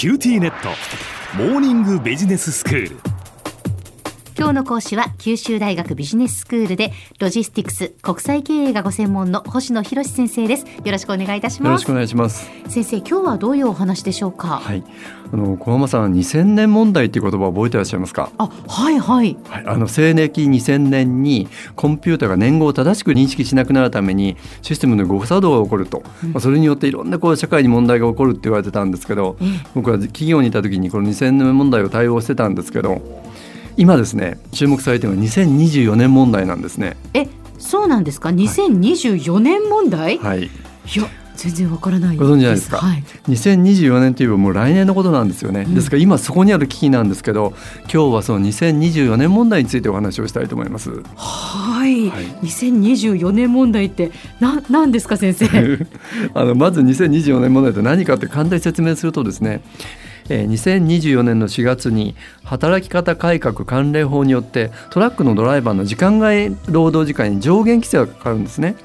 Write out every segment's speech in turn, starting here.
QTnet。モーニングビジネススクール。今日の講師は九州大学ビジネススクールでロジスティクス国際経営がご専門の星野博先生です。よろしくお願いいたします。よろしくお願いします。先生今日はどういうお話でしょうか？はい。あの小浜さん2000年問題っていう言葉を覚えていらっしゃいますか？あはいはい。はい、あの西暦2000年にコンピューターが年号を正しく認識しなくなるためにシステムの誤作動が起こると、うん、まあ、それによっていろんなこう社会に問題が起こるって言われてたんですけど、うん、僕は企業にいた時にこの2000年問題を対応してたんですけど今ですね注目されているのは2024年問題なんですね。えそうなんですか？2024年問題、はい、いや全然わからないご存知ないですか、はい、2024年といえばもう来年のことなんですよね、うん、ですから今そこにある危機なんですけど今日はその2024年問題についてお話をしたいと思います。はい、はい、2024年問題ってな何ですか先生？あのまず2024年問題って何かって簡単に説明するとですね2024年の4月に働き方改革関連法によってトラックのドライバーの時間外労働時間に上限規制がかかるんですね。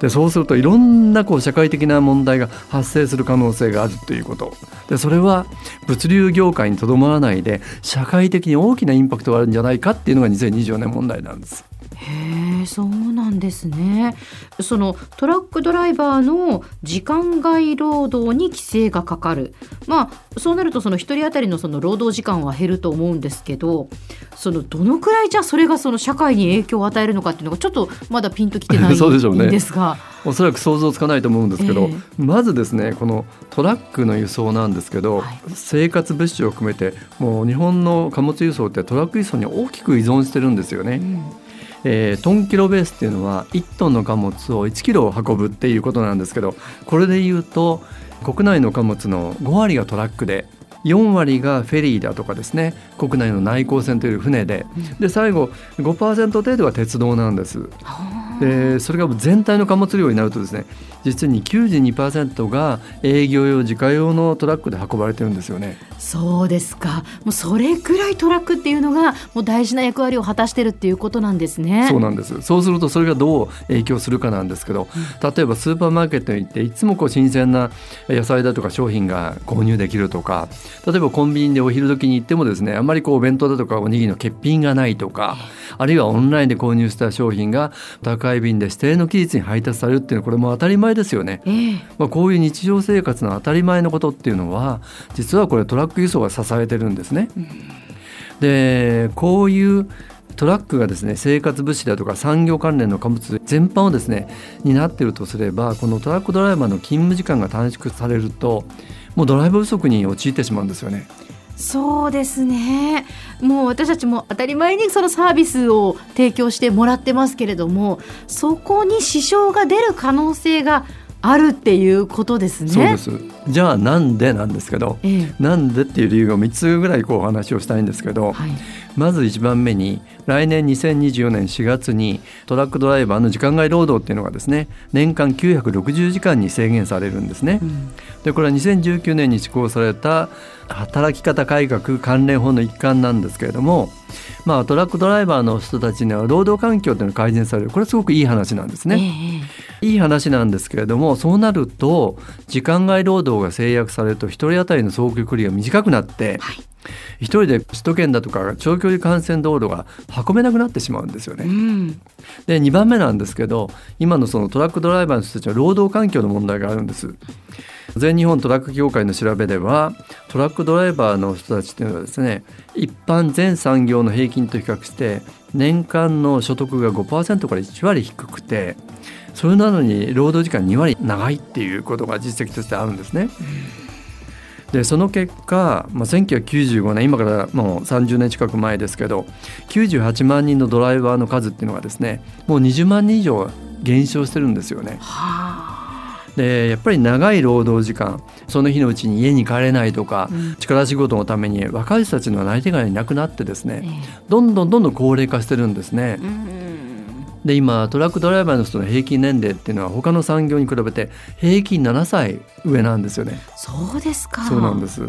でそうするといろんなこう社会的な問題が発生する可能性があるということでそれは物流業界にとどまらないで社会的に大きなインパクトがあるんじゃないかっていうのが2024年問題なんです。へえそうなんですね。そのトラックドライバーの時間外労働に規制がかかる。まあそうなるとその1人当たりのその労働時間は減ると思うんですけどそのどのくらいじゃそれがその社会に影響を与えるのかっていうのがちょっとまだピンときてないんですが。ね、おそらく想像つかないと思うんですけど、えー、まずですねこのトラックの輸送なんですけど、はい、生活物資を含めてもう日本の貨物輸送ってトラック輸送に大きく依存してるんですよね。うんえー、トンキロベースっていうのは1トンの貨物を1キロ運ぶっていうことなんですけどこれで言うと国内の貨物の5割がトラックで4割がフェリーだとかですね国内の内航船という船で。で最後5%程度は鉄道なんです。でそれが全体の貨物量になるとですね実に92%が営業用自家用のトラックで運ばれてるんですよね。そうですか。もうそれぐらいトラックっていうのがもう大事な役割を果たしてるっていうことなんですね。そうなんです。そうするとそれがどう影響するかなんですけど、例えばスーパーマーケットに行っていつもこう新鮮な野菜だとか商品が購入できるとか、例えばコンビニでお昼時に行ってもですね、あんまりこうお弁当だとかおにぎりの欠品がないとか、あるいはオンラインで購入した商品が宅配便で指定の期日に配達されるっていうのはこれも当たり前ですよね。えー、まあ、こういう日常生活の当たり前のことっていうのは実はこれトラック輸送が支えてるんですね。うん、でこういうトラックがですね生活物資だとか産業関連の貨物全般をですね担っているとすればこのトラックドライバーの勤務時間が短縮されるともうドライバー不足に陥ってしまうんですよね。そうですね。もう私たちも当たり前にそのサービスを提供してもらってますけれどもそこに支障が出る可能性があるっていうことですね。そうです。じゃあなんでなんですけど、ええ、なんでっていう理由が3つぐらいこうお話をしたいんですけど、はい、まず1番目に来年2024年4月にトラックドライバーの時間外労働っていうのがですね年間960時間に制限されるんですね。うん、でこれは2019年に施行された働き方改革関連法の一環なんですけれども、まあ、トラックドライバーの人たちには労働環境というのが改善されるこれはすごくいい話なんですね。えー、いい話なんですけれどもそうなると時間外労働が制約されると1人当たりの走行距離が短くなって、はい一人で首都圏だとか長距離幹線道路が運べなくなってしまうんですよね。うん、で2番目なんですけど今のそのトラックドライバーの人たちは労働環境の問題があるんです。全日本トラック協会の調べではトラックドライバーの人たちというのはですね一般全産業の平均と比較して年間の所得が5%から1割低くてそれなのに労働時間2割長いっていうことが実績としてあるんですね。うんでその結果、まあ、1995年今からもう30年近く前ですけど98万人のドライバーの数っていうのがですねもう20万人以上減少してるんですよね。でやっぱり長い労働時間その日のうちに家に帰れないとか、うん、力仕事のために若い人たちのなり手がいなくなってですね、えー、どんどんどんどん高齢化してるんですね。うんで今トラックドライバーの人の平均年齢っていうのは他の産業に比べて平均7歳上なんですよね。そうですかそうなんです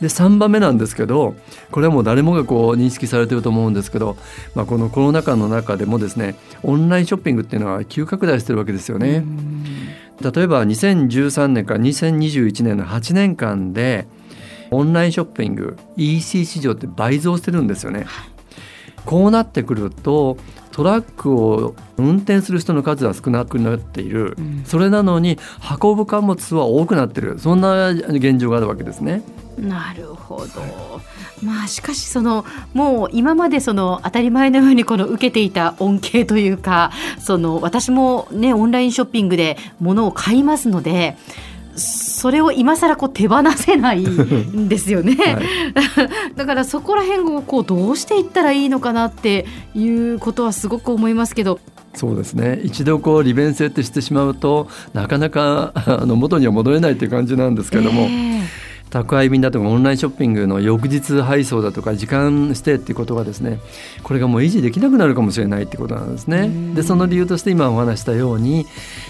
で3番目なんですけどこれはもう誰もがこう認識されてると思うんですけど、まあ、このコロナ禍の中でもですねオンラインショッピングっていうのは急拡大してるわけですよね。例えば2013年から2021年の8年間でオンラインショッピング EC 市場って倍増してるんですよね。こうなってくるとトラックを運転する人の数は少なくなっている、うん、それなのに運ぶ貨物は多くなってる。そんな現状があるわけですね。なるほど、まあしかしそのもう今までその当たり前のようにこの受けていた恩恵というかその私もねオンラインショッピングで物を買いますのでそれを今更こう手放せないんですよね、はい、だからそこら辺をこうどうしていったらいいのかなっていうことはすごく思いますけど。そうですね。一度こう利便性ってしてしまうとなかなかあの元には戻れないという感じなんですけども。えー宅配便だとかオンラインショッピングの翌日配送だとか時間指定っていうことがですねこれがもう維持できなくなるかもしれないってことなんですね。でその理由として今お話したように、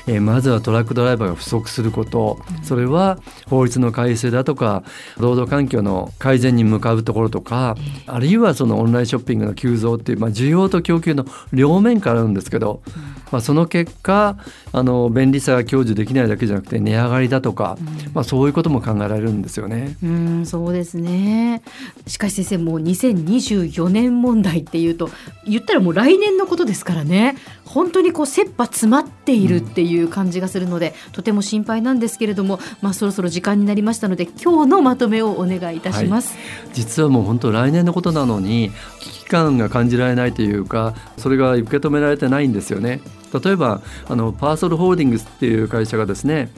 えー、まずはトラックドライバーが不足すること。それは法律の改正だとか労働環境の改善に向かうところとかあるいはそのオンラインショッピングの急増っていう、まあ、需要と供給の両面からあるんですけど、まあ、その結果あの便利さが享受できないだけじゃなくて値上がりだとか、まあ、そういうことも考えられるんですよね。うんそうですね。しかし先生もう2024年問題っていうと言ったらもう来年のことですからね。本当にこう切羽詰まっているっていう感じがするので、うん、とても心配なんですけれども、まあ、そろそろ時間になりましたので今日のまとめをお願いいたします、はい、実はもう本当来年のことなのに危機感が感じられないというかそれが受け止められてないんですよね。例えばあのパーソルホールディングスっていう会社がですね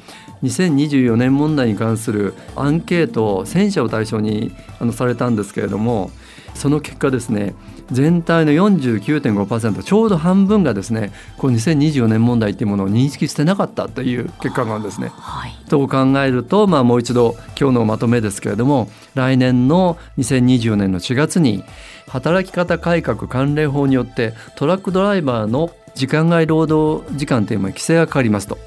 2024年問題に関するアンケートを1000社を対象にあのされたんですけれどもその結果ですね全体の49.5%ちょうど半分がですねこの2024年問題っていうものを認識してなかったという結果なんですね。はい、と考えると、まあ、もう一度今日のまとめですけれども来年の2024年の4月に働き方改革関連法によってトラックドライバーの時間外労働時間というのは規制がかかりますと。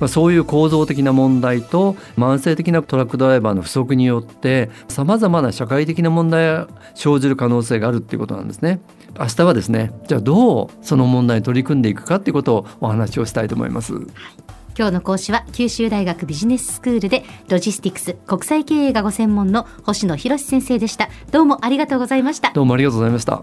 まあ、そういう構造的な問題と慢性的なトラックドライバーの不足によってさまざまな社会的な問題が生じる可能性があるっていうことなんですね。明日はですねじゃあどうその問題に取り組んでいくかっていうことをお話をしたいと思います。今日の講師は九州大学ビジネススクールでロジスティクス国際経営がご専門の星野博先生でしたどうもありがとうございましたどうもありがとうございました